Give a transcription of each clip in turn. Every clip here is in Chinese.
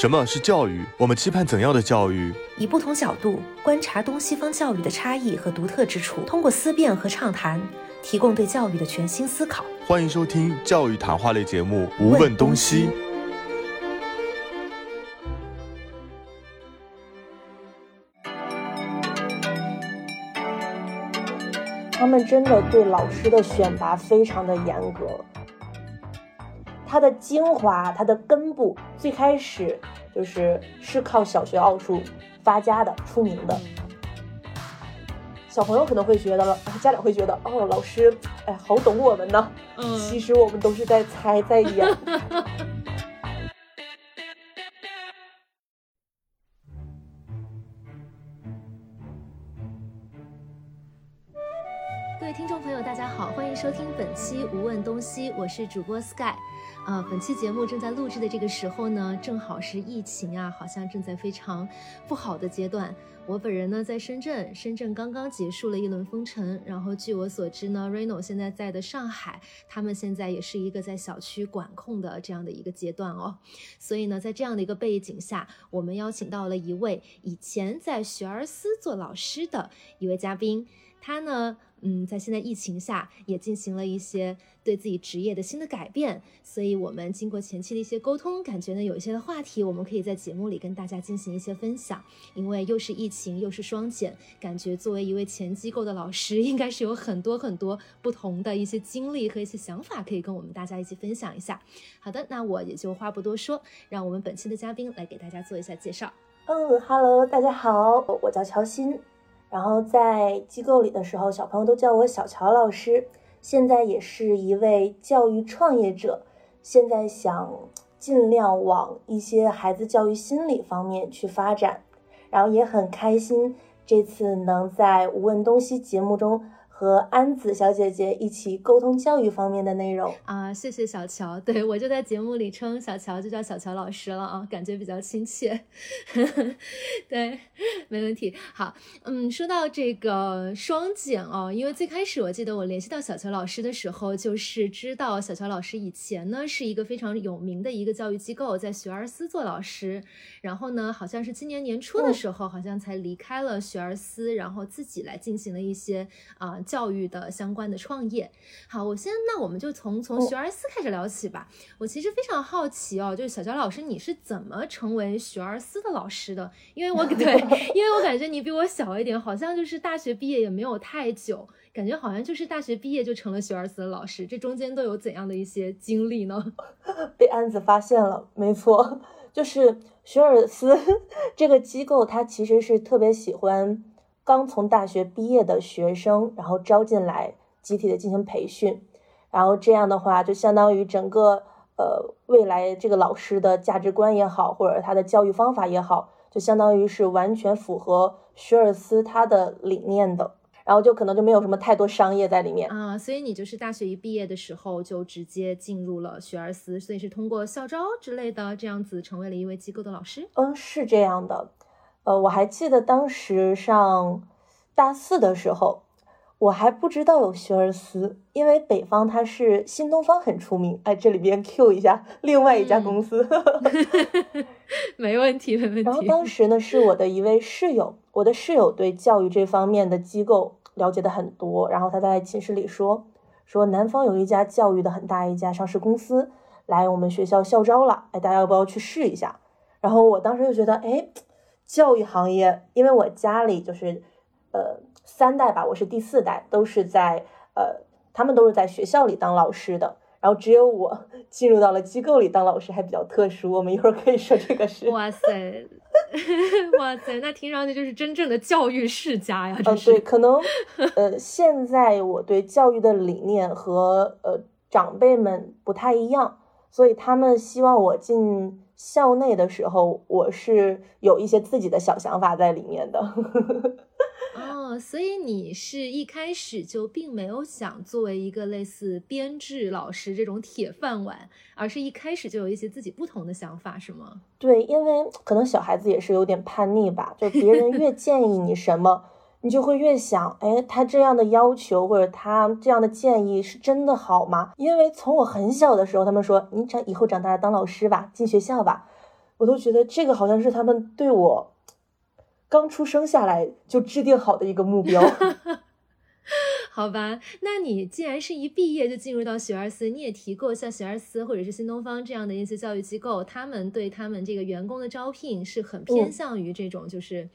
什么是教育？我们期盼怎样的教育？以不同角度观察东西方教育的差异和独特之处，通过思辨和畅谈，提供对教育的全新思考。欢迎收听教育谈话类节目《无问东西》。他们真的对老师的选拔非常的严格。它的精华，它的根部，最开始就是是靠小学奥数发家的，出名的。小朋友可能会觉得，家长会觉得，哦，老师，哎，好懂我们呢。嗯，其实我们都是在猜，在演。收听本期《无问东西》，我是主播 Sky。啊，本期节目正在录制的这个时候呢，正好是疫情啊，好像正在非常不好的阶段。我本人呢在深圳，深圳刚刚结束了一轮封城，然后据我所知呢，Reno 现在在的上海，他们现在也是一个在小区管控的这样的一个阶段哦。所以呢，在这样的一个背景下，我们邀请到了一位以前在学而思做老师的一位嘉宾，他呢。嗯，在现在疫情下，也进行了一些对自己职业的新的改变，所以我们经过前期的一些沟通，感觉呢有一些的话题，我们可以在节目里跟大家进行一些分享。因为又是疫情，又是双减，感觉作为一位前机构的老师，应该是有很多很多不同的一些经历和一些想法，可以跟我们大家一起分享一下。好的，那我也就话不多说，让我们本期的嘉宾来给大家做一下介绍。嗯，Hello，大家好，我叫乔欣。然后在机构里的时候，小朋友都叫我小乔老师。现在也是一位教育创业者，现在想尽量往一些孩子教育心理方面去发展。然后也很开心，这次能在《无问东西》节目中。和安子小姐姐一起沟通教育方面的内容啊，谢谢小乔，对我就在节目里称小乔就叫小乔老师了啊，感觉比较亲切。对，没问题。好，嗯，说到这个双减哦，因为最开始我记得我联系到小乔老师的时候，就是知道小乔老师以前呢是一个非常有名的一个教育机构，在学而思做老师，然后呢好像是今年年初的时候，好像才离开了学而思，然后自己来进行了一些啊。教育的相关的创业，好，我先那我们就从从学而思开始聊起吧。我其实非常好奇哦，就是小乔老师你是怎么成为学而思的老师的？因为我 对，因为我感觉你比我小一点，好像就是大学毕业也没有太久，感觉好像就是大学毕业就成了学而思的老师，这中间都有怎样的一些经历呢？被安子发现了，没错，就是学而思 这个机构，它其实是特别喜欢。刚从大学毕业的学生，然后招进来，集体的进行培训，然后这样的话，就相当于整个呃未来这个老师的价值观也好，或者他的教育方法也好，就相当于是完全符合学而思他的理念的，然后就可能就没有什么太多商业在里面啊。所以你就是大学一毕业的时候就直接进入了学而思，所以是通过校招之类的这样子成为了一位机构的老师。嗯，是这样的。呃，我还记得当时上大四的时候，我还不知道有学而思，因为北方它是新东方很出名。哎，这里边 Q 一下另外一家公司，没问题，没问题。然后当时呢，是我的一位室友，我的室友对教育这方面的机构了解的很多，然后他在寝室里说，说南方有一家教育的很大一家上市公司来我们学校校招了，哎，大家要不要去试一下？然后我当时就觉得，哎。教育行业，因为我家里就是，呃，三代吧，我是第四代，都是在呃，他们都是在学校里当老师的，然后只有我 进入到了机构里当老师，还比较特殊。我们一会儿可以说这个事。哇塞，哇塞，那听上去就是真正的教育世家呀！嗯，对，可能呃，现在我对教育的理念和呃长辈们不太一样，所以他们希望我进。校内的时候，我是有一些自己的小想法在里面的。所以你是一开始就并没有想作为一个类似编制老师这种铁饭碗，而是一开始就有一些自己不同的想法，是吗？对，因为可能小孩子也是有点叛逆吧，就别人越建议你什么。你就会越想，哎，他这样的要求或者他这样的建议是真的好吗？因为从我很小的时候，他们说你长以后长大当老师吧，进学校吧，我都觉得这个好像是他们对我刚出生下来就制定好的一个目标。好吧，那你既然是一毕业就进入到学而思，你也提过像学而思或者是新东方这样的一些教育机构，他们对他们这个员工的招聘是很偏向于这种就是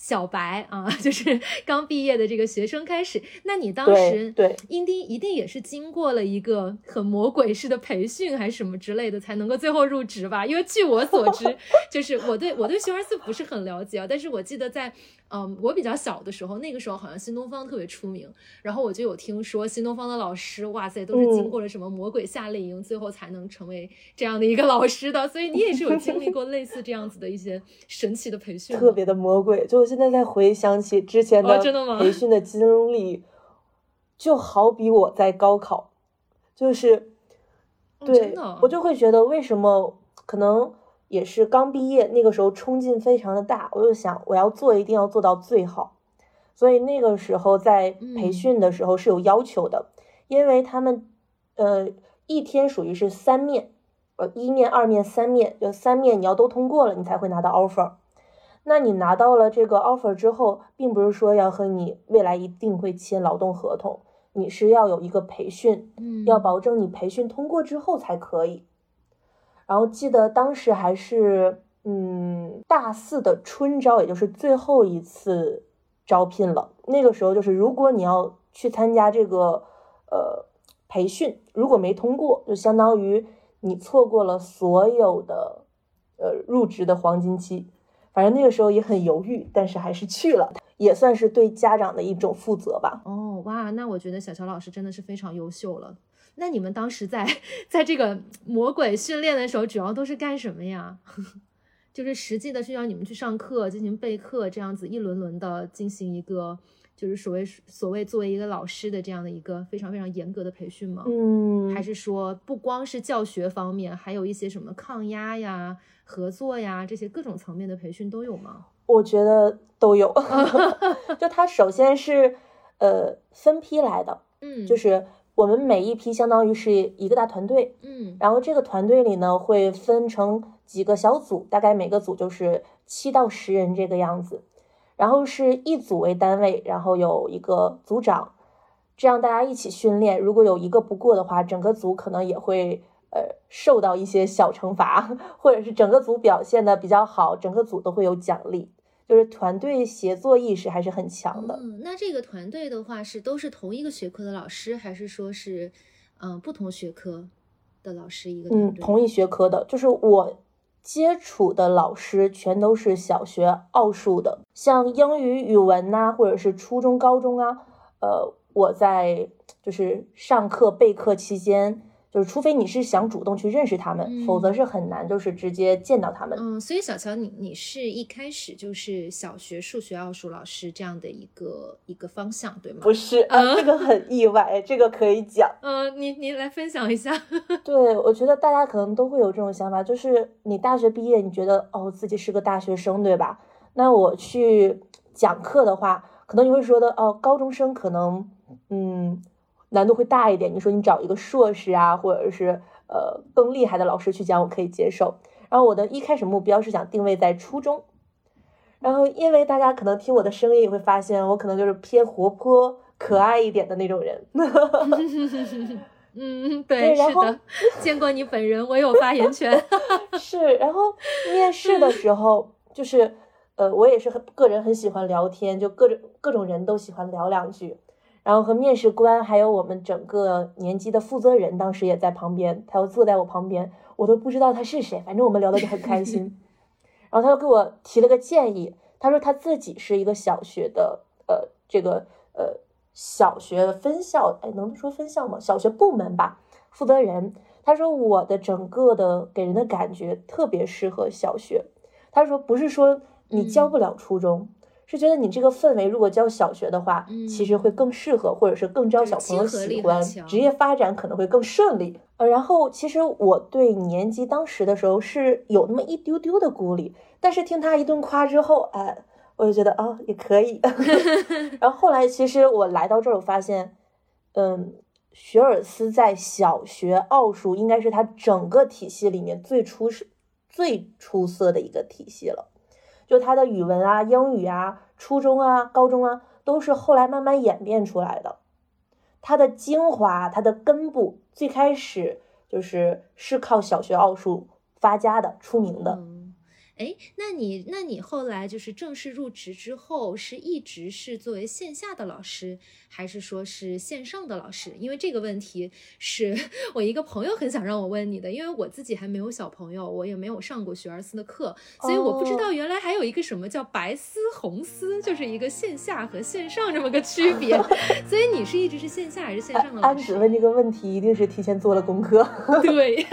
小白啊，就是刚毕业的这个学生开始。那你当时对英丁一定也是经过了一个很魔鬼式的培训还是什么之类的，才能够最后入职吧？因为据我所知，就是我对我对学而思不是很了解啊，但是我记得在。嗯，我比较小的时候，那个时候好像新东方特别出名，然后我就有听说新东方的老师，哇塞，都是经过了什么魔鬼夏令营，最后才能成为这样的一个老师的。所以你也是有经历过类似这样子的一些神奇的培训，特别的魔鬼。就我现在在回想起之前的培训的经历，就好比我在高考，就是对我就会觉得为什么可能。也是刚毕业，那个时候冲劲非常的大，我就想我要做一定要做到最好，所以那个时候在培训的时候是有要求的，因为他们呃一天属于是三面，呃一面、二面、三面，就三面你要都通过了，你才会拿到 offer。那你拿到了这个 offer 之后，并不是说要和你未来一定会签劳动合同，你是要有一个培训，嗯，要保证你培训通过之后才可以。然后记得当时还是嗯大四的春招，也就是最后一次招聘了。那个时候就是，如果你要去参加这个呃培训，如果没通过，就相当于你错过了所有的呃入职的黄金期。反正那个时候也很犹豫，但是还是去了，也算是对家长的一种负责吧。哦哇，那我觉得小乔老师真的是非常优秀了。那你们当时在 在这个魔鬼训练的时候，主要都是干什么呀？就是实际的是让你们去上课进行备课，这样子一轮轮的进行一个，就是所谓所谓作为一个老师的这样的一个非常非常严格的培训吗？嗯，还是说不光是教学方面，还有一些什么抗压呀、合作呀这些各种层面的培训都有吗？我觉得都有。就它首先是呃分批来的，嗯，就是。我们每一批相当于是一个大团队，嗯，然后这个团队里呢会分成几个小组，大概每个组就是七到十人这个样子，然后是一组为单位，然后有一个组长，这样大家一起训练。如果有一个不过的话，整个组可能也会呃受到一些小惩罚，或者是整个组表现的比较好，整个组都会有奖励。就是团队协作意识还是很强的。嗯，那这个团队的话是都是同一个学科的老师，还是说是嗯不同学科的老师一个？嗯，同一学科的，就是我接触的老师全都是小学奥数的，像英语、语文呐，或者是初中、高中啊，呃，我在就是上课备课期间。就是，除非你是想主动去认识他们，否则是很难，就是直接见到他们。嗯，所以小乔，你你是一开始就是小学数学奥数老师这样的一个一个方向，对吗？不是，啊，这个很意外，这个可以讲。嗯，你你来分享一下。对，我觉得大家可能都会有这种想法，就是你大学毕业，你觉得哦自己是个大学生，对吧？那我去讲课的话，可能你会说的哦，高中生可能嗯。难度会大一点。你说你找一个硕士啊，或者是呃更厉害的老师去讲，我可以接受。然后我的一开始目标是想定位在初中，然后因为大家可能听我的声音也会发现，我可能就是偏活泼可爱一点的那种人。嗯，对，是的，见过你本人，我有发言权。是，然后面试的时候，就是呃，我也是很个人很喜欢聊天，就各种各种人都喜欢聊两句。然后和面试官还有我们整个年级的负责人，当时也在旁边，他又坐在我旁边，我都不知道他是谁，反正我们聊的就很开心。然后他又给我提了个建议，他说他自己是一个小学的，呃，这个呃小学分校，哎，能说分校吗？小学部门吧，负责人。他说我的整个的给人的感觉特别适合小学。他说不是说你教不了初中。是觉得你这个氛围，如果教小学的话，其实会更适合，或者是更招小朋友喜欢，职业发展可能会更顺利。呃，然后其实我对年级当时的时候是有那么一丢丢的孤立，但是听他一顿夸之后，哎，我就觉得啊也可以。然后后来其实我来到这儿，我发现，嗯，学而思在小学奥数应该是他整个体系里面最出最出色的一个体系了。就他的语文啊、英语啊、初中啊、高中啊，都是后来慢慢演变出来的。他的精华、他的根部，最开始就是是靠小学奥数发家的、出名的。哎，那你那你后来就是正式入职之后，是一直是作为线下的老师，还是说是线上的老师？因为这个问题是 我一个朋友很想让我问你的，因为我自己还没有小朋友，我也没有上过学而思的课，所以我不知道原来还有一个什么叫白丝红丝，就是一个线下和线上这么个区别。所以你是一直是线下还是线上的老师？安子问这个问题一定是提前做了功课。对，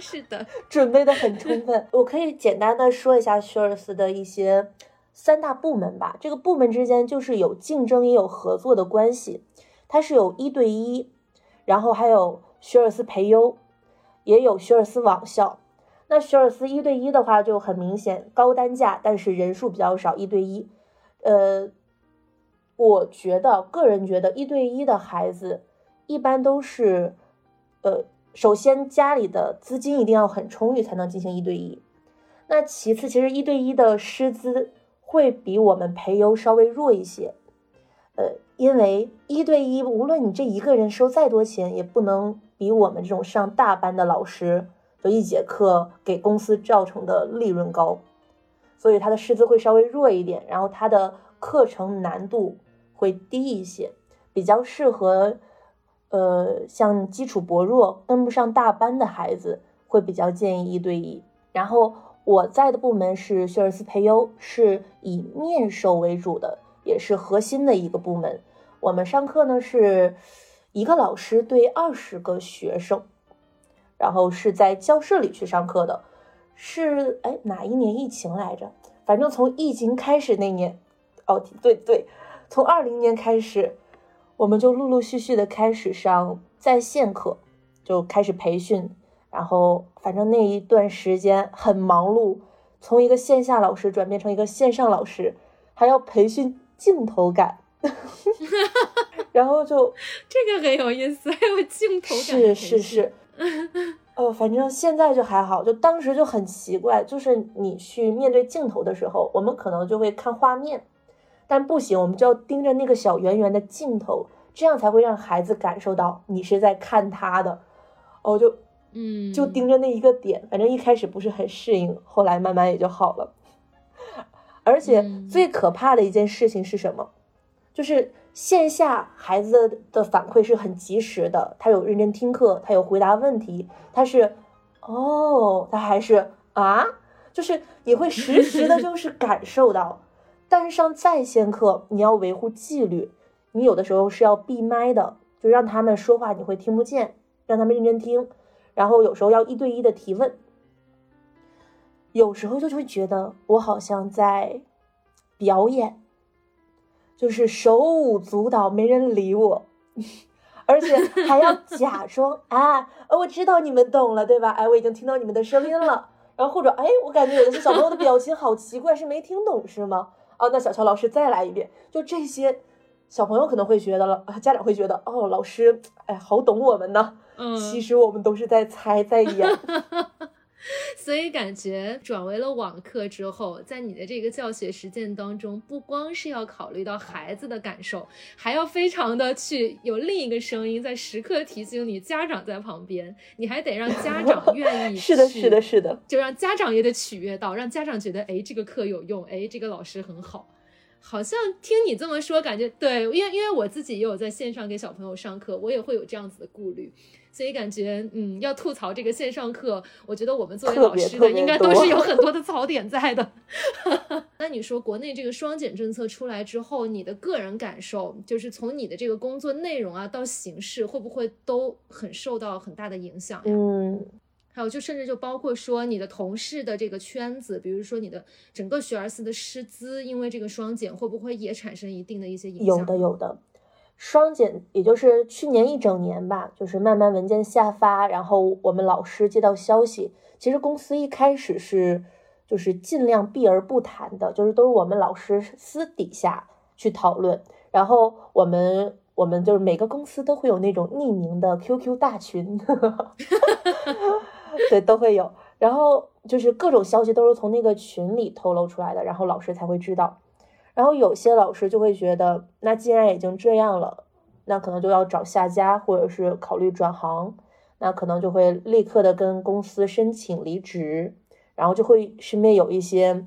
是的，准备的很充分。我可以简单的说。说一下学而思的一些三大部门吧。这个部门之间就是有竞争也有合作的关系。它是有一对一，然后还有学而思培优，也有学而思网校。那学而思一对一的话就很明显，高单价，但是人数比较少。一对一，呃，我觉得个人觉得一对一的孩子一般都是，呃，首先家里的资金一定要很充裕才能进行一对一。那其次，其实一对一的师资会比我们培优稍微弱一些，呃，因为一对一，无论你这一个人收再多钱，也不能比我们这种上大班的老师，就一节课给公司造成的利润高，所以他的师资会稍微弱一点，然后他的课程难度会低一些，比较适合，呃，像基础薄弱、跟不上大班的孩子，会比较建议一对一，然后。我在的部门是学而思培优，是以面授为主的，也是核心的一个部门。我们上课呢是一个老师对二十个学生，然后是在教室里去上课的。是哎哪一年疫情来着？反正从疫情开始那年，哦对对，从二零年开始，我们就陆陆续续的开始上在线课，就开始培训。然后，反正那一段时间很忙碌，从一个线下老师转变成一个线上老师，还要培训镜头感，然后就 这个很有意思，还有镜头感。是是是，呃，反正现在就还好，就当时就很奇怪，就是你去面对镜头的时候，我们可能就会看画面，但不行，我们就要盯着那个小圆圆的镜头，这样才会让孩子感受到你是在看他的。哦，就。嗯，就盯着那一个点，反正一开始不是很适应，后来慢慢也就好了。而且最可怕的一件事情是什么？就是线下孩子的反馈是很及时的，他有认真听课，他有回答问题，他是哦，他还是啊，就是你会实时的，就 是感受到。但是上在线课，你要维护纪律，你有的时候是要闭麦的，就让他们说话你会听不见，让他们认真听。然后有时候要一对一的提问，有时候就会觉得我好像在表演，就是手舞足蹈，没人理我，而且还要假装啊，我知道你们懂了，对吧？哎，我已经听到你们的声音了。然后或者哎，我感觉有的些小朋友的表情好奇怪，是没听懂是吗？哦，那小乔老师再来一遍。就这些小朋友可能会觉得了，家长会觉得哦，老师哎，好懂我们呢。嗯，其实我们都是在猜，在演，所以感觉转为了网课之后，在你的这个教学实践当中，不光是要考虑到孩子的感受，还要非常的去有另一个声音在时刻提醒你，家长在旁边，你还得让家长 愿意，是的，是的，是的，就让家长也得取悦到，让家长觉得，哎，这个课有用，哎，这个老师很好。好像听你这么说，感觉对，因为因为我自己也有在线上给小朋友上课，我也会有这样子的顾虑。所以感觉，嗯，要吐槽这个线上课，我觉得我们作为老师的，应该都是有很多的槽点在的。那你说，国内这个双减政策出来之后，你的个人感受，就是从你的这个工作内容啊到形式，会不会都很受到很大的影响呀？嗯，还有就甚至就包括说你的同事的这个圈子，比如说你的整个学而思的师资，因为这个双减，会不会也产生一定的一些影响？有的，有的。双减，也就是去年一整年吧，就是慢慢文件下发，然后我们老师接到消息，其实公司一开始是就是尽量避而不谈的，就是都是我们老师私底下去讨论，然后我们我们就是每个公司都会有那种匿名的 QQ 大群，对，都会有。然后就是各种消息都是从那个群里透露出来的，然后老师才会知道。然后有些老师就会觉得，那既然已经这样了，那可能就要找下家，或者是考虑转行，那可能就会立刻的跟公司申请离职，然后就会身边有一些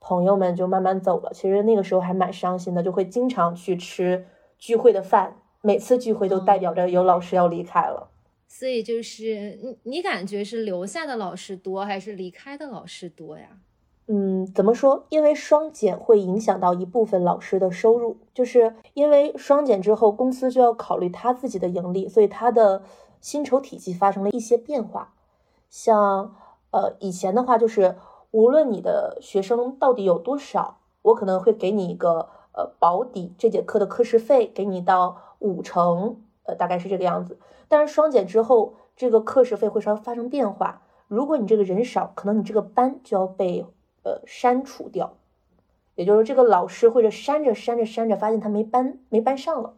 朋友们就慢慢走了。其实那个时候还蛮伤心的，就会经常去吃聚会的饭，每次聚会都代表着有老师要离开了。所以就是你，你感觉是留下的老师多，还是离开的老师多呀？嗯，怎么说？因为双减会影响到一部分老师的收入，就是因为双减之后，公司就要考虑他自己的盈利，所以他的薪酬体系发生了一些变化。像呃以前的话，就是无论你的学生到底有多少，我可能会给你一个呃保底，这节课的课时费给你到五成，呃大概是这个样子。但是双减之后，这个课时费会稍微发生变化。如果你这个人少，可能你这个班就要被。呃，删除掉，也就是这个老师或者删着删着删着，发现他没班没班上了。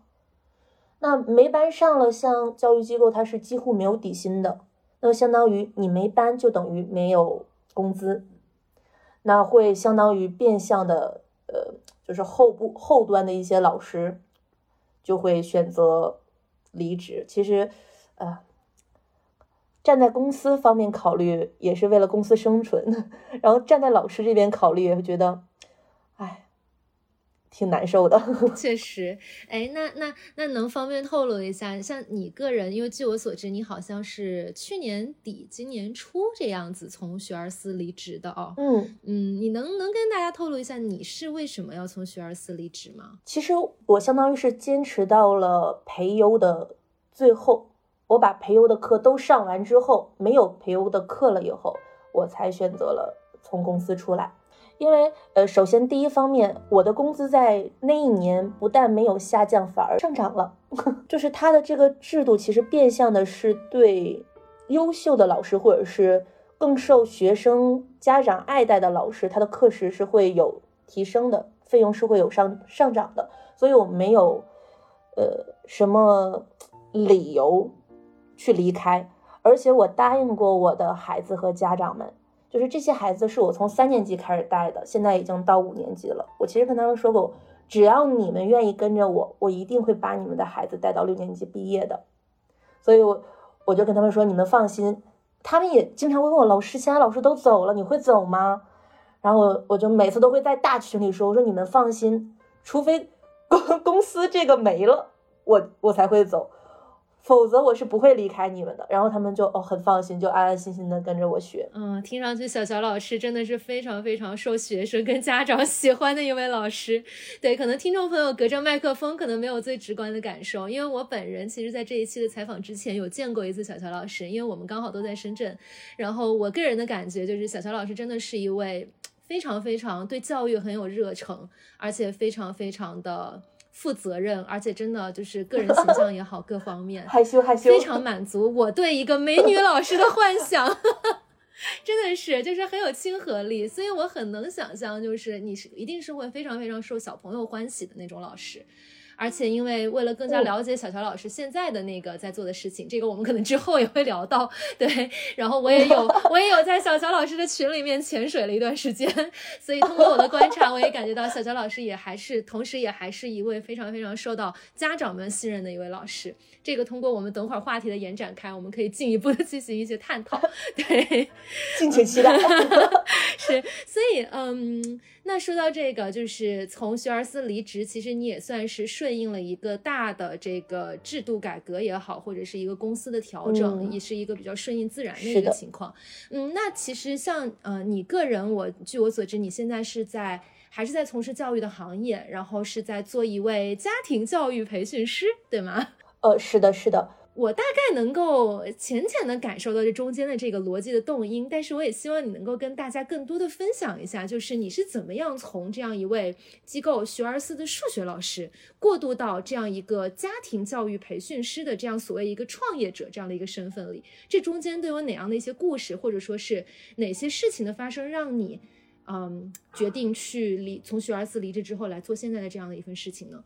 那没班上了，像教育机构它是几乎没有底薪的，那相当于你没班就等于没有工资，那会相当于变相的呃，就是后部后端的一些老师就会选择离职。其实，呃。站在公司方面考虑，也是为了公司生存；然后站在老师这边考虑，也会觉得，挺难受的。确实，哎，那那那能方便透露一下，像你个人，因为据我所知，你好像是去年底、今年初这样子从学而思离职的哦。嗯嗯，你能能跟大家透露一下，你是为什么要从学而思离职吗？其实我相当于是坚持到了培优的最后。我把培优的课都上完之后，没有培优的课了以后，我才选择了从公司出来。因为，呃，首先第一方面，我的工资在那一年不但没有下降，反而上涨了。就是他的这个制度其实变相的是对优秀的老师或者是更受学生家长爱戴的老师，他的课时是会有提升的，费用是会有上上涨的。所以我没有，呃，什么理由。去离开，而且我答应过我的孩子和家长们，就是这些孩子是我从三年级开始带的，现在已经到五年级了。我其实跟他们说过，只要你们愿意跟着我，我一定会把你们的孩子带到六年级毕业的。所以，我我就跟他们说，你们放心。他们也经常会问我，老师，其他老师都走了，你会走吗？然后我我就每次都会在大群里说，我说你们放心，除非公公司这个没了，我我才会走。否则我是不会离开你们的。然后他们就哦很放心，就安安心心的跟着我学。嗯，听上去小乔老师真的是非常非常受学生跟家长喜欢的一位老师。对，可能听众朋友隔着麦克风可能没有最直观的感受，因为我本人其实在这一期的采访之前有见过一次小乔老师，因为我们刚好都在深圳。然后我个人的感觉就是小乔老师真的是一位非常非常对教育很有热诚，而且非常非常的。负责任，而且真的就是个人形象也好，各方面害 羞害羞，非常满足我对一个美女老师的幻想，真的是就是很有亲和力，所以我很能想象，就是你是一定是会非常非常受小朋友欢喜的那种老师。而且，因为为了更加了解小乔老师现在的那个在做的事情，这个我们可能之后也会聊到。对，然后我也有 我也有在小乔老师的群里面潜水了一段时间，所以通过我的观察，我也感觉到小乔老师也还是，同时也还是一位非常非常受到家长们信任的一位老师。这个通过我们等会儿话题的延展开，我们可以进一步的进行一些探讨。对，敬请期待。是，所以嗯。那说到这个，就是从学而思离职，其实你也算是顺应了一个大的这个制度改革也好，或者是一个公司的调整，也是一个比较顺应自然的一个情况。嗯，那其实像呃你个人，我据我所知，你现在是在还是在从事教育的行业，然后是在做一位家庭教育培训师，对吗？呃，是的，是的。我大概能够浅浅的感受到这中间的这个逻辑的动因，但是我也希望你能够跟大家更多的分享一下，就是你是怎么样从这样一位机构学而思的数学老师，过渡到这样一个家庭教育培训师的这样所谓一个创业者这样的一个身份里，这中间都有哪样的一些故事，或者说是哪些事情的发生，让你嗯决定去离从学而思离职之后来做现在的这样的一份事情呢？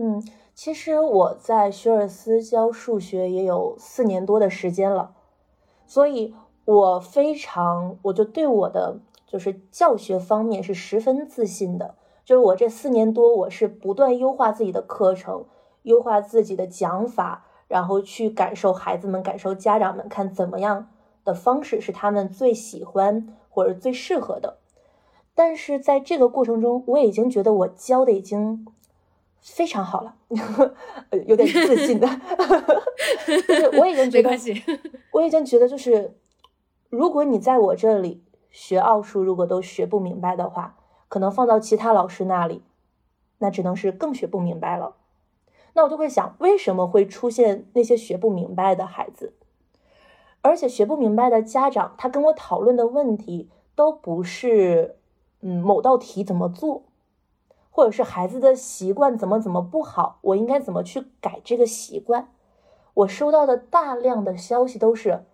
嗯，其实我在学而思教数学也有四年多的时间了，所以我非常，我就对我的就是教学方面是十分自信的。就是我这四年多，我是不断优化自己的课程，优化自己的讲法，然后去感受孩子们、感受家长们，看怎么样的方式是他们最喜欢或者最适合的。但是在这个过程中，我已经觉得我教的已经非常好了，有点自信的，就是我已经觉得，我已经觉得就是。如果你在我这里学奥数，如果都学不明白的话，可能放到其他老师那里，那只能是更学不明白了。那我就会想，为什么会出现那些学不明白的孩子？而且学不明白的家长，他跟我讨论的问题都不是，嗯，某道题怎么做，或者是孩子的习惯怎么怎么不好，我应该怎么去改这个习惯？我收到的大量的消息都是。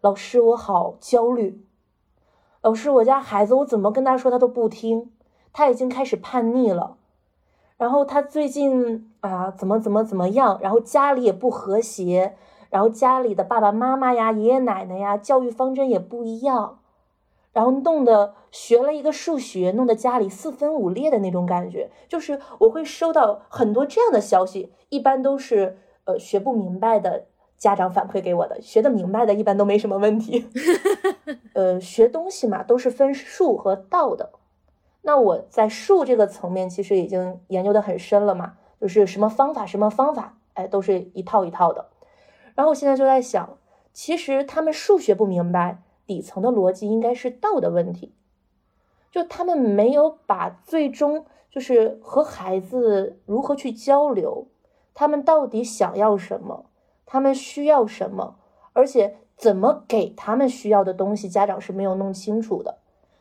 老师，我好焦虑。老师，我家孩子，我怎么跟他说他都不听，他已经开始叛逆了。然后他最近啊，怎么怎么怎么样？然后家里也不和谐，然后家里的爸爸妈妈呀、爷爷奶奶呀，教育方针也不一样，然后弄得学了一个数学，弄得家里四分五裂的那种感觉。就是我会收到很多这样的消息，一般都是呃学不明白的。家长反馈给我的，学得明白的，一般都没什么问题。呃，学东西嘛，都是分数和道的。那我在数这个层面，其实已经研究的很深了嘛，就是什么方法，什么方法，哎，都是一套一套的。然后我现在就在想，其实他们数学不明白，底层的逻辑应该是道的问题，就他们没有把最终就是和孩子如何去交流，他们到底想要什么。他们需要什么，而且怎么给他们需要的东西，家长是没有弄清楚的。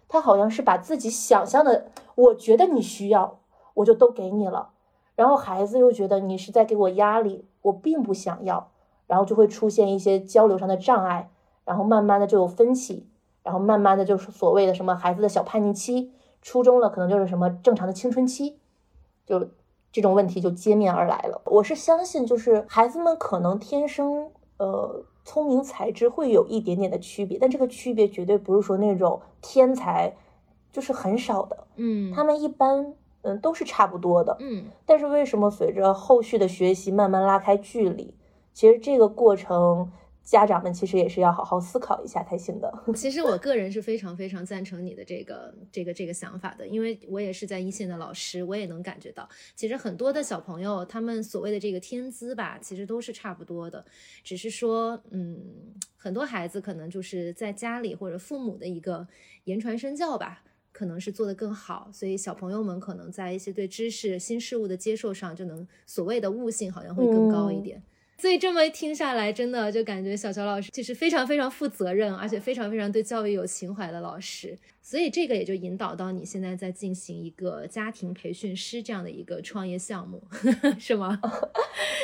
他好像是把自己想象的，我觉得你需要，我就都给你了。然后孩子又觉得你是在给我压力，我并不想要，然后就会出现一些交流上的障碍，然后慢慢的就有分歧，然后慢慢的就是所谓的什么孩子的小叛逆期，初中了可能就是什么正常的青春期，就。这种问题就接面而来了。我是相信，就是孩子们可能天生呃聪明才智会有一点点的区别，但这个区别绝对不是说那种天才就是很少的，嗯，他们一般嗯都是差不多的，嗯。但是为什么随着后续的学习慢慢拉开距离？其实这个过程。家长们其实也是要好好思考一下才行的。其实我个人是非常非常赞成你的这个这个这个想法的，因为我也是在一线的老师，我也能感觉到，其实很多的小朋友他们所谓的这个天资吧，其实都是差不多的，只是说，嗯，很多孩子可能就是在家里或者父母的一个言传身教吧，可能是做得更好，所以小朋友们可能在一些对知识新事物的接受上，就能所谓的悟性好像会更高一点。所以这么听下来，真的就感觉小乔老师就是非常非常负责任，而且非常非常对教育有情怀的老师。所以这个也就引导到你现在在进行一个家庭培训师这样的一个创业项目，是吗？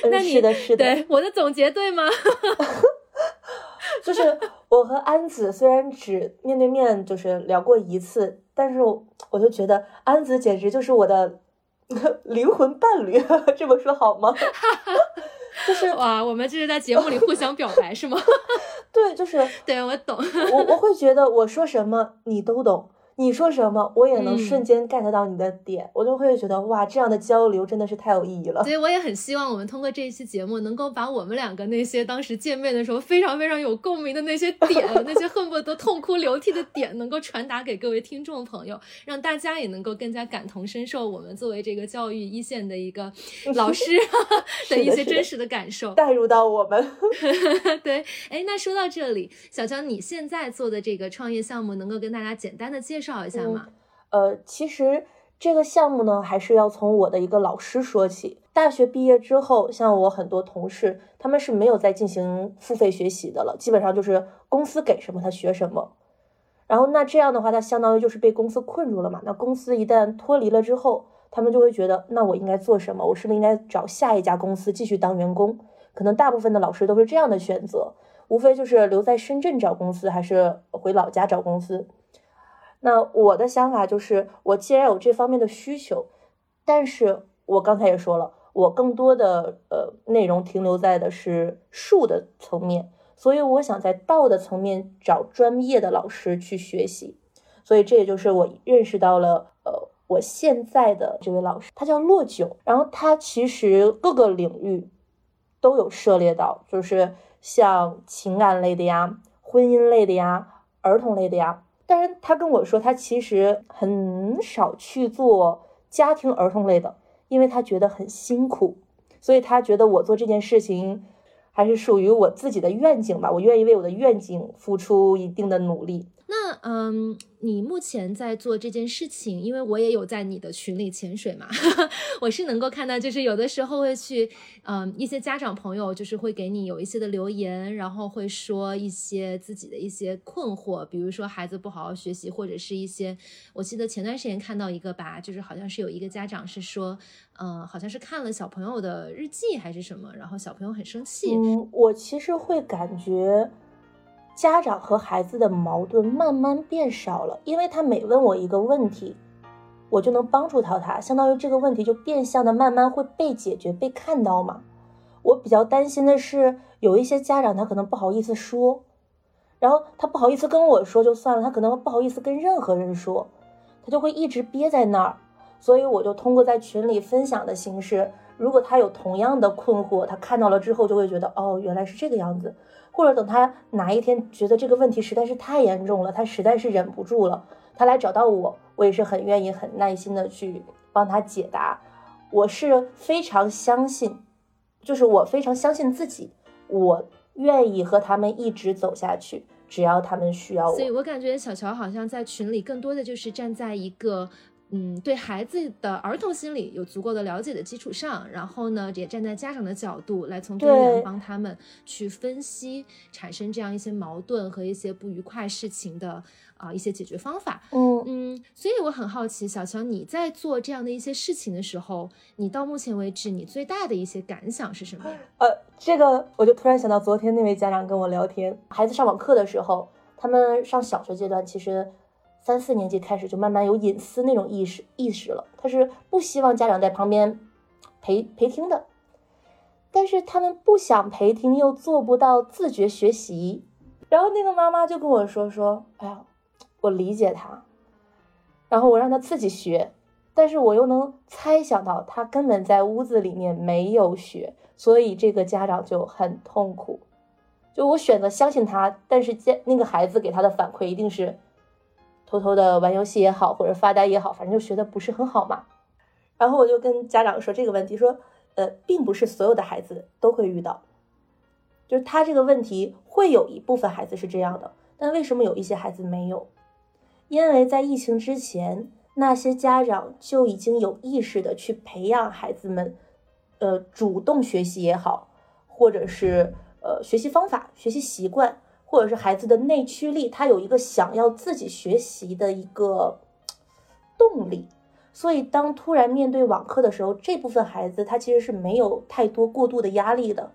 那是的，是的。对，我的总结对吗？就是我和安子虽然只面对面就是聊过一次，但是我就觉得安子简直就是我的 灵魂伴侣，这么说好吗？就是哇，我们这是在节目里互相表白是吗？对，就是对我懂，我我会觉得我说什么你都懂。你说什么，我也能瞬间 get 到你的点，我就会觉得哇，这样的交流真的是太有意义了。所以我也很希望我们通过这一期节目，能够把我们两个那些当时见面的时候非常非常有共鸣的那些点，那些恨不得痛哭流涕的点，能够传达给各位听众朋友，让大家也能够更加感同身受我们作为这个教育一线的一个 老师的一些真实的感受，带入到我们。对，哎，那说到这里，小江，你现在做的这个创业项目，能够跟大家简单的介绍？介绍一下嘛？呃，其实这个项目呢，还是要从我的一个老师说起。大学毕业之后，像我很多同事，他们是没有再进行付费学习的了，基本上就是公司给什么他学什么。然后那这样的话，他相当于就是被公司困住了嘛。那公司一旦脱离了之后，他们就会觉得，那我应该做什么？我是不是应该找下一家公司继续当员工？可能大部分的老师都是这样的选择，无非就是留在深圳找公司，还是回老家找公司。那我的想法就是，我既然有这方面的需求，但是我刚才也说了，我更多的呃内容停留在的是术的层面，所以我想在道的层面找专业的老师去学习。所以这也就是我认识到了，呃，我现在的这位老师，他叫洛九，然后他其实各个领域都有涉猎到，就是像情感类的呀、婚姻类的呀、儿童类的呀。但是他跟我说，他其实很少去做家庭儿童类的，因为他觉得很辛苦，所以他觉得我做这件事情还是属于我自己的愿景吧，我愿意为我的愿景付出一定的努力。嗯，你目前在做这件事情，因为我也有在你的群里潜水嘛，我是能够看到，就是有的时候会去，嗯，一些家长朋友就是会给你有一些的留言，然后会说一些自己的一些困惑，比如说孩子不好好学习，或者是一些，我记得前段时间看到一个吧，就是好像是有一个家长是说，嗯，好像是看了小朋友的日记还是什么，然后小朋友很生气。嗯，我其实会感觉。家长和孩子的矛盾慢慢变少了，因为他每问我一个问题，我就能帮助到他，相当于这个问题就变相的慢慢会被解决、被看到嘛。我比较担心的是，有一些家长他可能不好意思说，然后他不好意思跟我说就算了，他可能不好意思跟任何人说，他就会一直憋在那儿。所以我就通过在群里分享的形式，如果他有同样的困惑，他看到了之后就会觉得，哦，原来是这个样子。或者等他哪一天觉得这个问题实在是太严重了，他实在是忍不住了，他来找到我，我也是很愿意、很耐心的去帮他解答。我是非常相信，就是我非常相信自己，我愿意和他们一直走下去，只要他们需要我。所以我感觉小乔好像在群里更多的就是站在一个。嗯，对孩子的儿童心理有足够的了解的基础上，然后呢，也站在家长的角度来从根源帮他们去分析产生这样一些矛盾和一些不愉快事情的啊一些解决方法。嗯嗯，所以我很好奇，小乔你在做这样的一些事情的时候，你到目前为止你最大的一些感想是什么？呃，这个我就突然想到昨天那位家长跟我聊天，孩子上网课的时候，他们上小学阶段其实。三四年级开始就慢慢有隐私那种意识意识了，他是不希望家长在旁边陪陪听的，但是他们不想陪听又做不到自觉学习，然后那个妈妈就跟我说说，哎呀，我理解他，然后我让他自己学，但是我又能猜想到他根本在屋子里面没有学，所以这个家长就很痛苦，就我选择相信他，但是家那个孩子给他的反馈一定是。偷偷的玩游戏也好，或者发呆也好，反正就学的不是很好嘛。然后我就跟家长说这个问题，说，呃，并不是所有的孩子都会遇到，就是他这个问题会有一部分孩子是这样的，但为什么有一些孩子没有？因为在疫情之前，那些家长就已经有意识的去培养孩子们，呃，主动学习也好，或者是呃学习方法、学习习惯。或者是孩子的内驱力，他有一个想要自己学习的一个动力，所以当突然面对网课的时候，这部分孩子他其实是没有太多过度的压力的，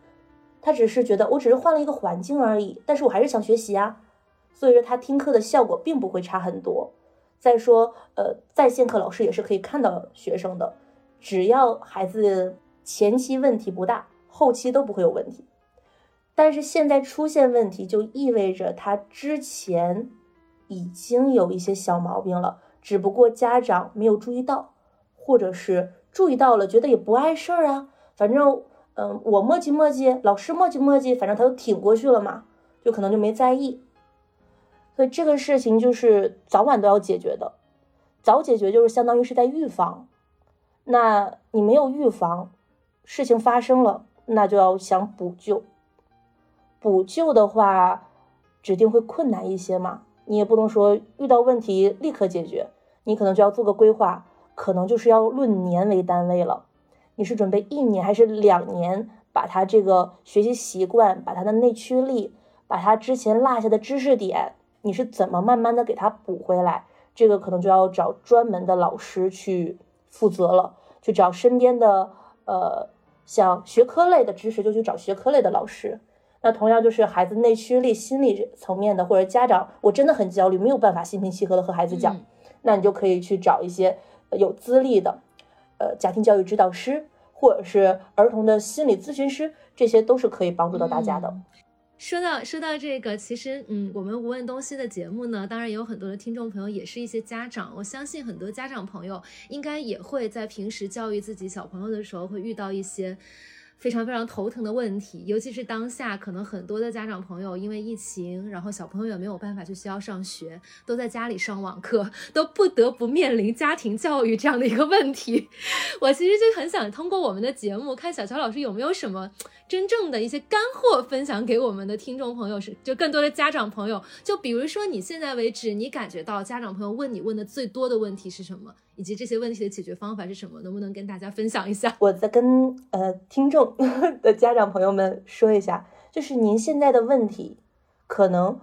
他只是觉得我只是换了一个环境而已，但是我还是想学习啊，所以说他听课的效果并不会差很多。再说，呃，在线课老师也是可以看到学生的，只要孩子前期问题不大，后期都不会有问题。但是现在出现问题，就意味着他之前已经有一些小毛病了，只不过家长没有注意到，或者是注意到了，觉得也不碍事儿啊。反正，嗯，我磨叽磨叽，老师磨叽磨叽，反正他都挺过去了嘛，就可能就没在意。所以这个事情就是早晚都要解决的，早解决就是相当于是在预防。那你没有预防，事情发生了，那就要想补救。补救的话，指定会困难一些嘛。你也不能说遇到问题立刻解决，你可能就要做个规划，可能就是要论年为单位了。你是准备一年还是两年，把他这个学习习惯，把他的内驱力，把他之前落下的知识点，你是怎么慢慢的给他补回来？这个可能就要找专门的老师去负责了，去找身边的呃，像学科类的知识，就去找学科类的老师。那同样就是孩子内驱力、心理层面的，或者家长我真的很焦虑，没有办法心平气和的和孩子讲，那你就可以去找一些有资历的，呃，家庭教育指导师，或者是儿童的心理咨询师，这些都是可以帮助到大家的。说到说到这个，其实嗯，我们无问东西的节目呢，当然也有很多的听众朋友，也是一些家长。我相信很多家长朋友应该也会在平时教育自己小朋友的时候，会遇到一些。非常非常头疼的问题，尤其是当下，可能很多的家长朋友因为疫情，然后小朋友也没有办法去学校上学，都在家里上网课，都不得不面临家庭教育这样的一个问题。我其实就很想通过我们的节目，看小乔老师有没有什么真正的一些干货分享给我们的听众朋友，是就更多的家长朋友。就比如说你现在为止，你感觉到家长朋友问你问的最多的问题是什么？以及这些问题的解决方法是什么？能不能跟大家分享一下？我再跟呃听众的家长朋友们说一下，就是您现在的问题，可能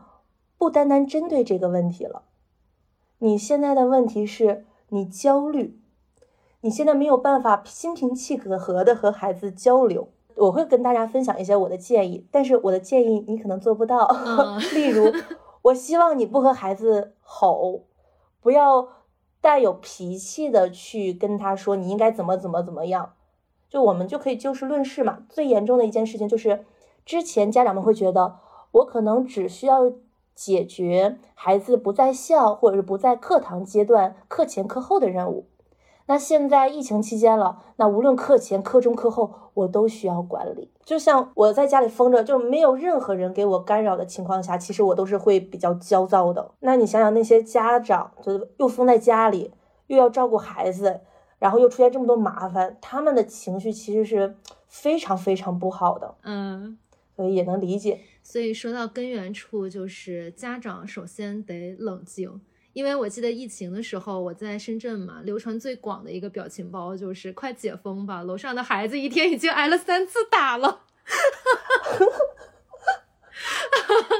不单单针对这个问题了。你现在的问题是你焦虑，你现在没有办法心平气和的和孩子交流。我会跟大家分享一些我的建议，但是我的建议你可能做不到。例如，我希望你不和孩子吼，不要。带有脾气的去跟他说你应该怎么怎么怎么样，就我们就可以就事论事嘛。最严重的一件事情就是，之前家长们会觉得我可能只需要解决孩子不在校或者是不在课堂阶段课前课后的任务。那现在疫情期间了，那无论课前、课中、课后，我都需要管理。就像我在家里封着，就没有任何人给我干扰的情况下，其实我都是会比较焦躁的。那你想想那些家长，就又封在家里，又要照顾孩子，然后又出现这么多麻烦，他们的情绪其实是非常非常不好的。嗯，所以也能理解。所以说到根源处，就是家长首先得冷静。因为我记得疫情的时候，我在深圳嘛，流传最广的一个表情包就是“快解封吧”，楼上的孩子一天已经挨了三次打了，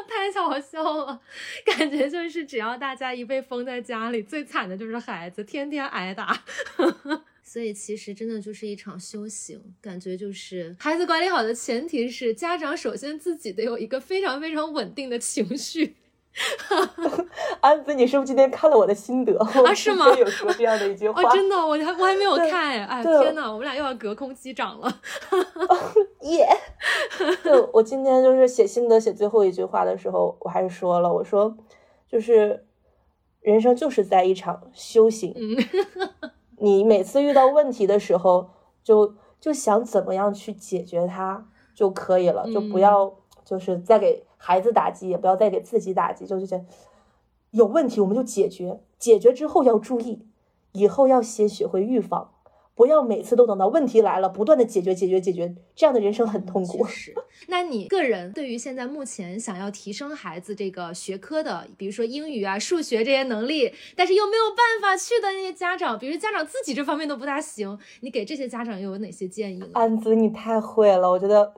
太好笑了，感觉就是只要大家一被封在家里，最惨的就是孩子，天天挨打。所以其实真的就是一场修行，感觉就是孩子管理好的前提是家长首先自己得有一个非常非常稳定的情绪。安子，你是不是今天看了我的心得？啊，是吗？有说这样的一句话，真的，我还我还没有看哎，哎，天呐，我们俩又要隔空击掌了，耶！就我今天就是写心得写最后一句话的时候，我还是说了，我说就是人生就是在一场修行，你每次遇到问题的时候，就就想怎么样去解决它就可以了，就不要就是再给。孩子打击也不要再给自己打击，就是这有问题我们就解决，解决之后要注意，以后要先学会预防，不要每次都等到问题来了不断的解决解决解决，这样的人生很痛苦。是，那你个人对于现在目前想要提升孩子这个学科的，比如说英语啊、数学这些能力，但是又没有办法去的那些家长，比如家长自己这方面都不大行，你给这些家长又有哪些建议呢？安子，你太会了，我觉得。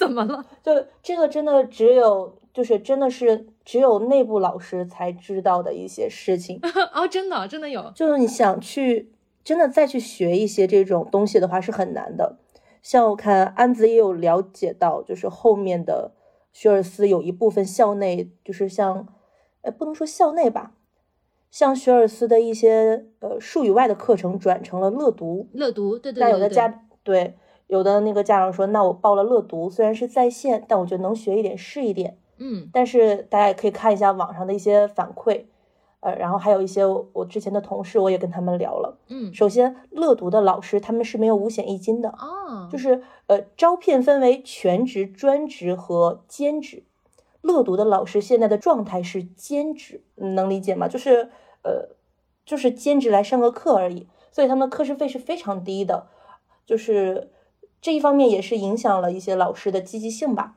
怎么了？就这个真的只有，就是真的是只有内部老师才知道的一些事情 哦，真的真的有。就是你想去真的再去学一些这种东西的话是很难的。像我看安子也有了解到，就是后面的学而思有一部分校内，就是像，呃，不能说校内吧，像学而思的一些呃术语外的课程转成了乐读，乐读，对对对，那有的家对。有的那个家长说，那我报了乐读，虽然是在线，但我觉得能学一点是一点。嗯，但是大家也可以看一下网上的一些反馈，呃，然后还有一些我之前的同事，我也跟他们聊了。嗯，首先乐读的老师他们是没有五险一金的啊，就是呃招聘分为全职、专职和兼职。乐读的老师现在的状态是兼职，能理解吗？就是呃就是兼职来上个课而已，所以他们的课时费是非常低的，就是。这一方面也是影响了一些老师的积极性吧。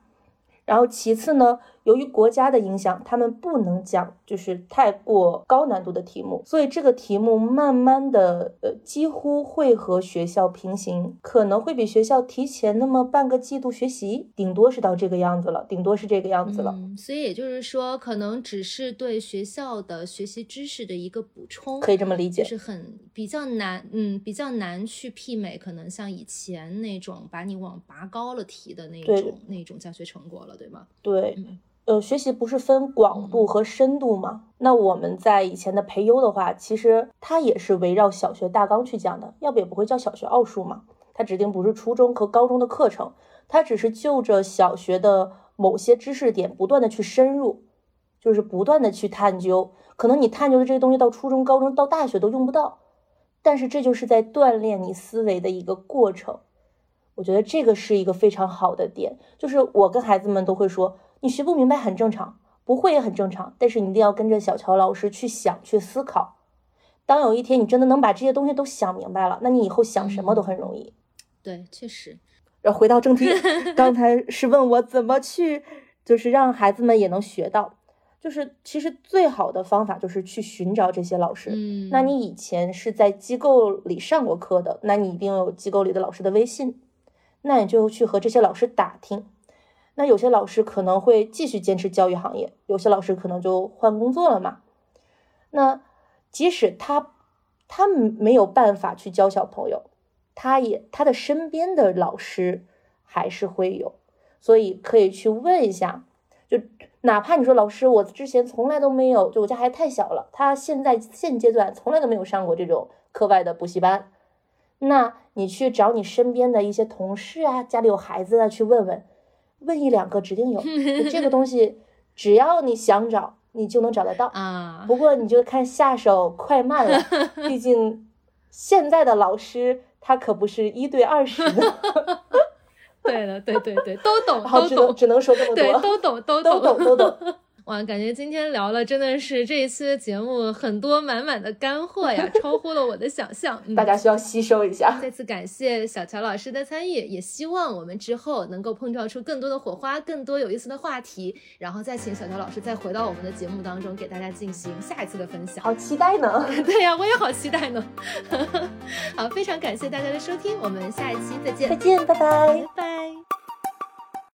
然后其次呢，由于国家的影响，他们不能讲就是太过高难度的题目，所以这个题目慢慢的呃几乎会和学校平行，可能会比学校提前那么半个季度学习，顶多是到这个样子了，顶多是这个样子了。所以也就是说，可能只是对学校的学习知识的一个补充，可以这么理解，就是很比较难，嗯，比较难去媲美，可能像以前那种把你往拔高了提的那种那种教学成果了。对吗？对，呃，学习不是分广度和深度吗？那我们在以前的培优的话，其实它也是围绕小学大纲去讲的，要不也不会叫小学奥数嘛。它指定不是初中和高中的课程，它只是就着小学的某些知识点不断的去深入，就是不断的去探究。可能你探究的这些东西到初中、高中、到大学都用不到，但是这就是在锻炼你思维的一个过程。我觉得这个是一个非常好的点，就是我跟孩子们都会说，你学不明白很正常，不会也很正常，但是你一定要跟着小乔老师去想、去思考。当有一天你真的能把这些东西都想明白了，那你以后想什么都很容易。对，确实。然后回到正题，刚才是问我怎么去，就是让孩子们也能学到。就是其实最好的方法就是去寻找这些老师。嗯，那你以前是在机构里上过课的，那你一定有机构里的老师的微信，那你就去和这些老师打听。那有些老师可能会继续坚持教育行业，有些老师可能就换工作了嘛。那即使他他没有办法去教小朋友，他也他的身边的老师还是会有，所以可以去问一下，就。哪怕你说老师，我之前从来都没有，就我家孩子太小了，他现在现阶段从来都没有上过这种课外的补习班，那你去找你身边的一些同事啊，家里有孩子的去问问，问一两个指定有 这个东西，只要你想找，你就能找得到啊。不过你就看下手快慢了，毕竟现在的老师他可不是一对二十的。对的，对对对，都懂，都懂，只能说这么多，对，都懂，都懂，都懂，都懂。哇，感觉今天聊了真的是这一期的节目很多满满的干货呀，超乎了我的想象。大家需要吸收一下。再次感谢小乔老师的参与，也希望我们之后能够碰撞出更多的火花，更多有意思的话题，然后再请小乔老师再回到我们的节目当中，给大家进行下一次的分享。好期待呢！对呀，我也好期待呢。好，非常感谢大家的收听，我们下一期再见。再见，拜拜，拜拜。